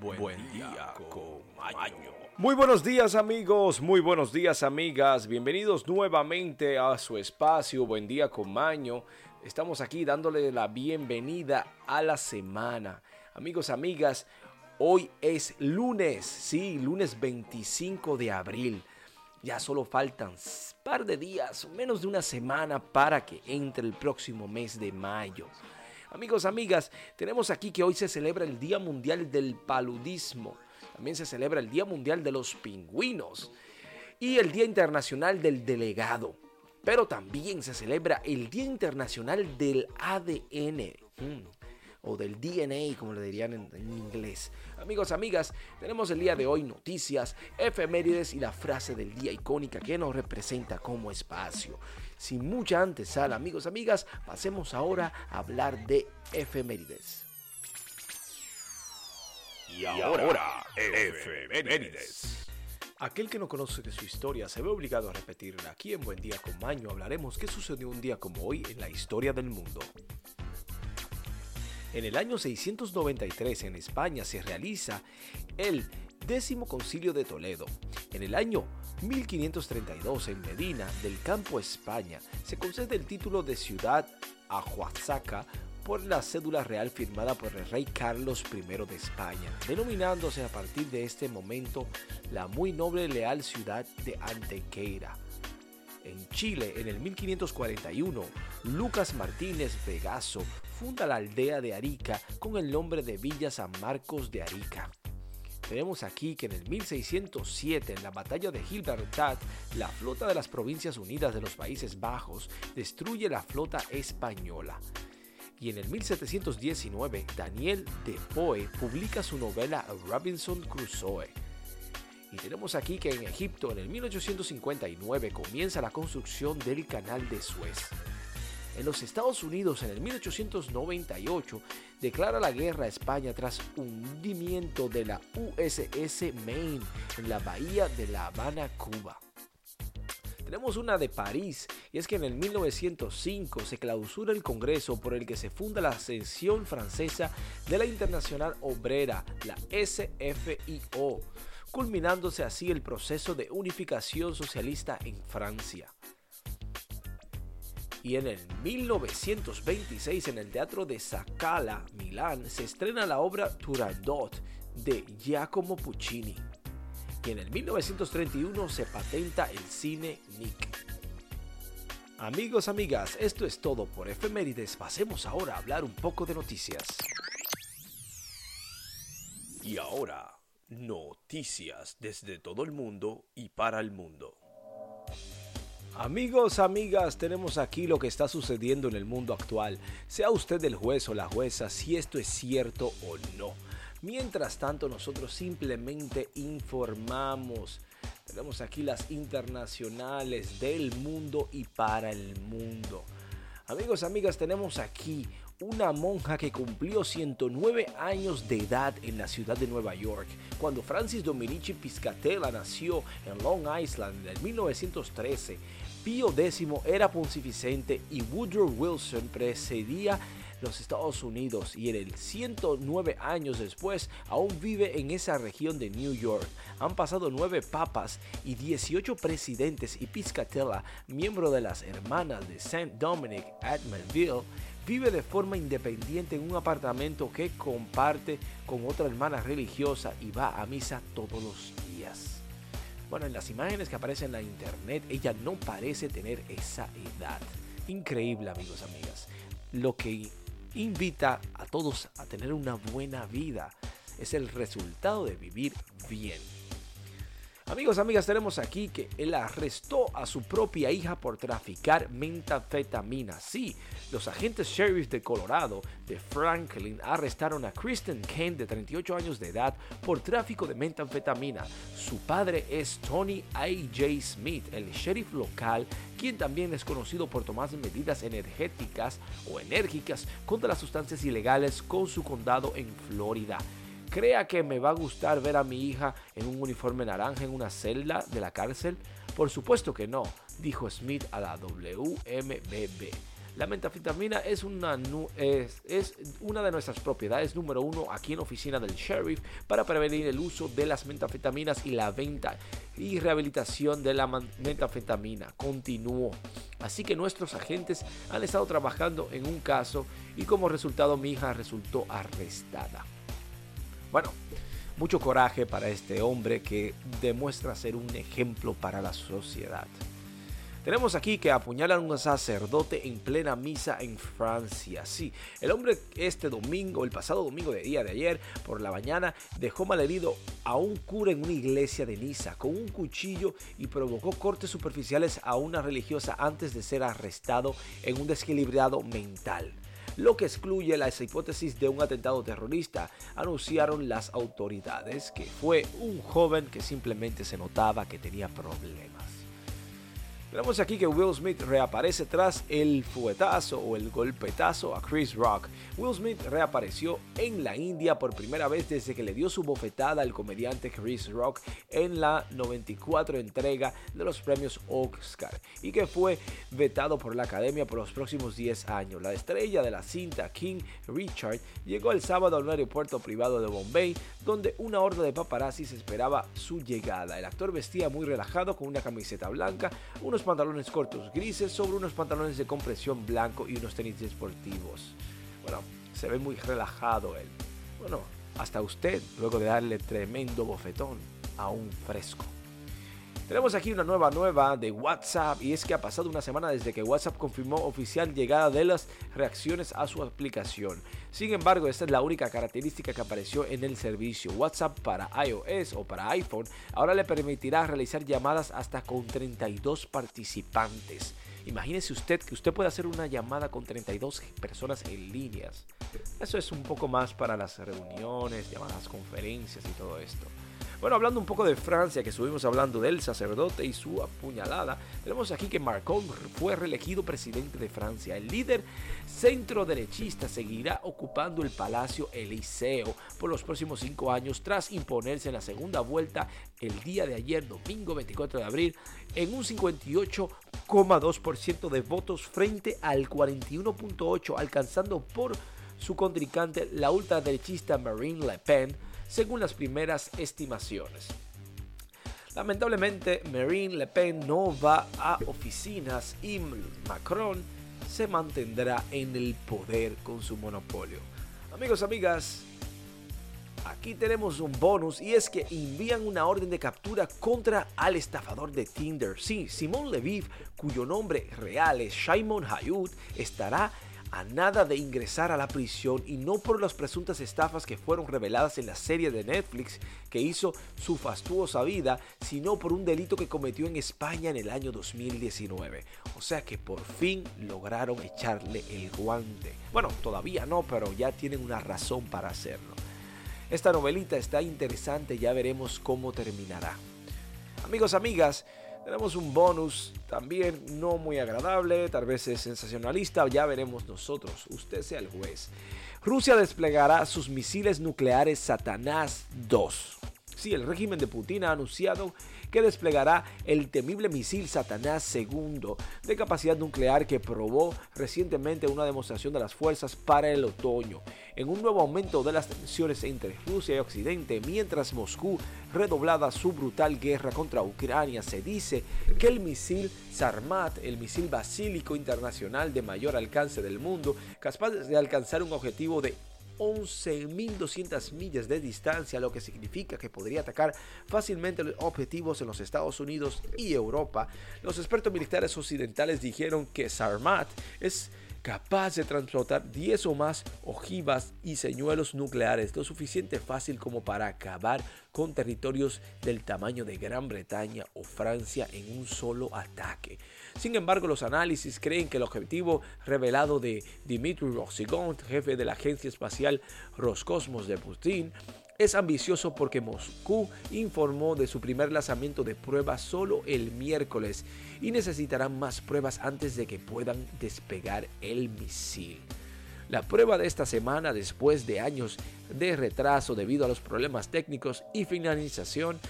Buen, día con Maño. Muy buenos días amigos, muy buenos días amigas, bienvenidos nuevamente a su espacio Buen día con Maño. Estamos aquí dándole la bienvenida a la semana. Amigos, amigas, hoy es lunes, sí, lunes 25 de abril. Ya solo faltan un par de días, menos de una semana para que entre el próximo mes de mayo. Amigos, amigas, tenemos aquí que hoy se celebra el Día Mundial del Paludismo. También se celebra el Día Mundial de los Pingüinos y el Día Internacional del Delegado. Pero también se celebra el Día Internacional del ADN. Hmm o del DNA, como le dirían en, inglés. Amigos, amigas, tenemos el día de hoy noticias, efemérides y la frase del día icónica que nos representa como espacio. Sin mucha antesala, amigos, amigas, pasemos ahora a hablar de efemérides. Y ahora, efemérides. Aquel que no conoce de su historia se ve obligado a repetirla. Aquí en Buen Día con Maño hablaremos qué sucedió un día como hoy en la historia del mundo. En el año 693 en España se realiza el décimo concilio de Toledo. En el año 1532 en Medina del Campo, España, se concede el título de ciudad a Huazaca por la cédula real firmada por el rey Carlos I de España, denominándose a partir de este momento la muy noble y leal ciudad de Antequeira. En Chile, en el 1541, Lucas Martínez Vegaso funda la aldea de Arica con el nombre de Villa San Marcos de Arica. Tenemos aquí que en el 1607, en la batalla de Gilbertat, la flota de las Provincias Unidas de los Países Bajos destruye la flota española. Y en el 1719, Daniel Defoe publica su novela Robinson Crusoe. Y tenemos aquí que en Egipto, en el 1859, comienza la construcción del Canal de Suez. En los Estados Unidos, en el 1898, declara la guerra a España tras hundimiento de la USS Maine en la bahía de La Habana, Cuba. Tenemos una de París, y es que en el 1905 se clausura el Congreso por el que se funda la ascensión francesa de la Internacional Obrera, la SFIO, culminándose así el proceso de unificación socialista en Francia y en el 1926 en el Teatro de Scala, Milán, se estrena la obra Turandot de Giacomo Puccini. Y en el 1931 se patenta el cine Nick. Amigos, amigas, esto es todo por efemérides. Pasemos ahora a hablar un poco de noticias. Y ahora, noticias desde todo el mundo y para el mundo. Amigos, amigas, tenemos aquí lo que está sucediendo en el mundo actual. Sea usted el juez o la jueza si esto es cierto o no. Mientras tanto, nosotros simplemente informamos. Tenemos aquí las internacionales del mundo y para el mundo. Amigos, amigas, tenemos aquí una monja que cumplió 109 años de edad en la ciudad de Nueva York, cuando Francis Dominici Piscatella nació en Long Island en 1913. Pío X era pontificente y Woodrow Wilson precedía los Estados Unidos y en el 109 años después aún vive en esa región de New York. Han pasado nueve papas y 18 presidentes y Piscatella, miembro de las hermanas de St. Dominic at Melville, vive de forma independiente en un apartamento que comparte con otra hermana religiosa y va a misa todos los días. Bueno, en las imágenes que aparecen en la internet, ella no parece tener esa edad. Increíble, amigos, amigas. Lo que invita a todos a tener una buena vida es el resultado de vivir bien. Amigos, amigas, tenemos aquí que él arrestó a su propia hija por traficar metanfetamina. Sí, los agentes sheriff de Colorado de Franklin arrestaron a Kristen Kane de 38 años de edad por tráfico de metanfetamina. Su padre es Tony A.J. Smith, el sheriff local, quien también es conocido por tomar medidas energéticas o enérgicas contra las sustancias ilegales con su condado en Florida crea que me va a gustar ver a mi hija en un uniforme naranja en una celda de la cárcel? Por supuesto que no, dijo Smith a la WMBB. La metafetamina es una, es, es una de nuestras propiedades número uno aquí en la oficina del sheriff para prevenir el uso de las metafetaminas y la venta y rehabilitación de la metafetamina. Continuó. Así que nuestros agentes han estado trabajando en un caso y como resultado mi hija resultó arrestada. Bueno, mucho coraje para este hombre que demuestra ser un ejemplo para la sociedad. Tenemos aquí que apuñalan a un sacerdote en plena misa en Francia. Sí, el hombre este domingo, el pasado domingo de día de ayer, por la mañana, dejó malherido a un cura en una iglesia de Niza con un cuchillo y provocó cortes superficiales a una religiosa antes de ser arrestado en un desequilibrado mental lo que excluye las hipótesis de un atentado terrorista, anunciaron las autoridades que fue un joven que simplemente se notaba que tenía problemas. Tenemos aquí que Will Smith reaparece tras el fuetazo o el golpetazo a Chris Rock. Will Smith reapareció en la India por primera vez desde que le dio su bofetada al comediante Chris Rock en la 94 entrega de los premios Oscar y que fue vetado por la academia por los próximos 10 años. La estrella de la cinta King Richard llegó el sábado a un aeropuerto privado de Bombay donde una horda de paparazzis esperaba su llegada. El actor vestía muy relajado con una camiseta blanca, unos pantalones cortos grises sobre unos pantalones de compresión blanco y unos tenis deportivos. Bueno, se ve muy relajado él. Bueno, hasta usted luego de darle tremendo bofetón a un fresco. Tenemos aquí una nueva nueva de WhatsApp y es que ha pasado una semana desde que WhatsApp confirmó oficial llegada de las reacciones a su aplicación. Sin embargo, esta es la única característica que apareció en el servicio. WhatsApp para iOS o para iPhone ahora le permitirá realizar llamadas hasta con 32 participantes. Imagínese usted que usted puede hacer una llamada con 32 personas en líneas. Eso es un poco más para las reuniones, llamadas, conferencias y todo esto. Bueno, hablando un poco de Francia, que estuvimos hablando del sacerdote y su apuñalada, tenemos aquí que Macron fue reelegido presidente de Francia. El líder centro derechista seguirá ocupando el Palacio Eliseo por los próximos cinco años tras imponerse en la segunda vuelta el día de ayer, domingo 24 de abril, en un 58,2% de votos frente al 41,8%, alcanzando por su contrincante la ultraderechista Marine Le Pen según las primeras estimaciones. Lamentablemente, Marine Le Pen no va a oficinas y Macron se mantendrá en el poder con su monopolio. Amigos, amigas, aquí tenemos un bonus y es que envían una orden de captura contra al estafador de Tinder. Sí, Simón Leviv, cuyo nombre real es Shimon Hayut, estará a nada de ingresar a la prisión y no por las presuntas estafas que fueron reveladas en la serie de Netflix que hizo su fastuosa vida, sino por un delito que cometió en España en el año 2019. O sea que por fin lograron echarle el guante. Bueno, todavía no, pero ya tienen una razón para hacerlo. Esta novelita está interesante, ya veremos cómo terminará. Amigos, amigas, tenemos un bonus también no muy agradable, tal vez es sensacionalista, ya veremos nosotros, usted sea el juez. Rusia desplegará sus misiles nucleares Satanás 2. Sí, el régimen de Putin ha anunciado que desplegará el temible misil Satanás II de capacidad nuclear que probó recientemente una demostración de las fuerzas para el otoño, en un nuevo aumento de las tensiones entre Rusia y Occidente, mientras Moscú redoblada su brutal guerra contra Ucrania, se dice que el misil Sarmat, el misil basílico internacional de mayor alcance del mundo, capaz de alcanzar un objetivo de 11.200 millas de distancia, lo que significa que podría atacar fácilmente los objetivos en los Estados Unidos y Europa. Los expertos militares occidentales dijeron que Sarmat es capaz de transportar 10 o más ojivas y señuelos nucleares, lo suficiente fácil como para acabar con territorios del tamaño de Gran Bretaña o Francia en un solo ataque. Sin embargo, los análisis creen que el objetivo revelado de Dmitry Rossigon, jefe de la agencia espacial Roscosmos de Putin, es ambicioso porque Moscú informó de su primer lanzamiento de pruebas solo el miércoles y necesitarán más pruebas antes de que puedan despegar el misil. La prueba de esta semana, después de años de retraso debido a los problemas técnicos y finalización,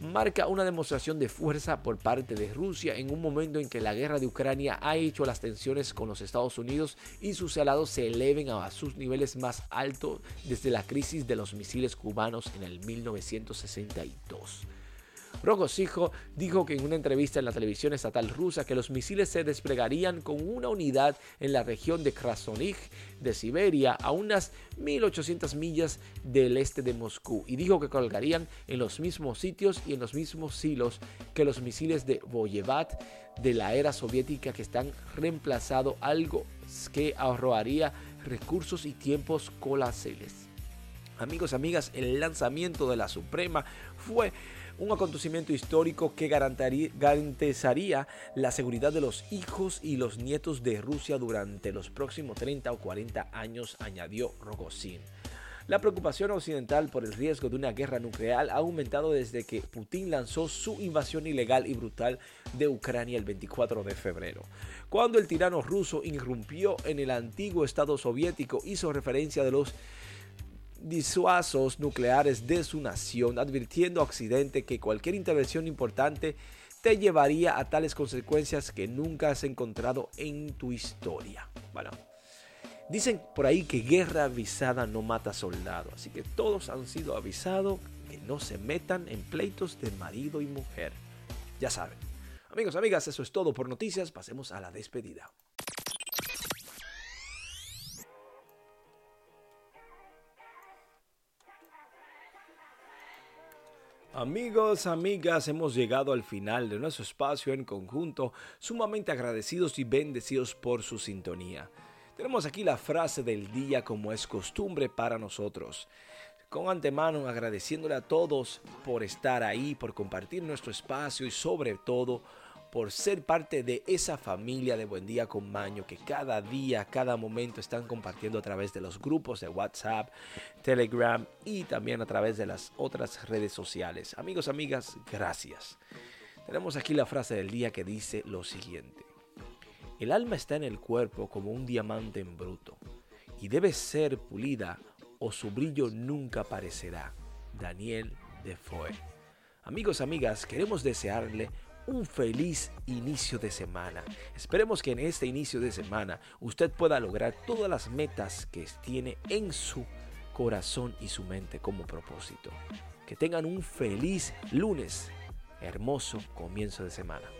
marca una demostración de fuerza por parte de Rusia en un momento en que la guerra de Ucrania ha hecho las tensiones con los Estados Unidos y sus aliados se eleven a sus niveles más altos desde la crisis de los misiles cubanos en el 1962. Rogosijo dijo que en una entrevista en la televisión estatal rusa que los misiles se desplegarían con una unidad en la región de Krasnoyarsk de Siberia a unas 1800 millas del este de Moscú y dijo que colgarían en los mismos sitios y en los mismos silos que los misiles de Voyevat de la era soviética que están reemplazado algo que ahorraría recursos y tiempos colaseles. Amigos, amigas, el lanzamiento de la Suprema fue un acontecimiento histórico que garantizaría la seguridad de los hijos y los nietos de Rusia durante los próximos 30 o 40 años, añadió Rogozin. La preocupación occidental por el riesgo de una guerra nuclear ha aumentado desde que Putin lanzó su invasión ilegal y brutal de Ucrania el 24 de febrero. Cuando el tirano ruso irrumpió en el antiguo Estado soviético, hizo referencia de los disuasos nucleares de su nación, advirtiendo a Occidente que cualquier intervención importante te llevaría a tales consecuencias que nunca has encontrado en tu historia. Bueno, dicen por ahí que guerra avisada no mata soldado, así que todos han sido avisados que no se metan en pleitos de marido y mujer. Ya saben. Amigos, amigas, eso es todo por noticias. Pasemos a la despedida. Amigos, amigas, hemos llegado al final de nuestro espacio en conjunto, sumamente agradecidos y bendecidos por su sintonía. Tenemos aquí la frase del día como es costumbre para nosotros. Con antemano agradeciéndole a todos por estar ahí, por compartir nuestro espacio y sobre todo por ser parte de esa familia de Buen Día con Maño que cada día, cada momento están compartiendo a través de los grupos de WhatsApp, Telegram y también a través de las otras redes sociales. Amigos, amigas, gracias. Tenemos aquí la frase del día que dice lo siguiente. El alma está en el cuerpo como un diamante en bruto y debe ser pulida o su brillo nunca aparecerá. Daniel Defoe. Amigos, amigas, queremos desearle un feliz inicio de semana. Esperemos que en este inicio de semana usted pueda lograr todas las metas que tiene en su corazón y su mente como propósito. Que tengan un feliz lunes, hermoso comienzo de semana.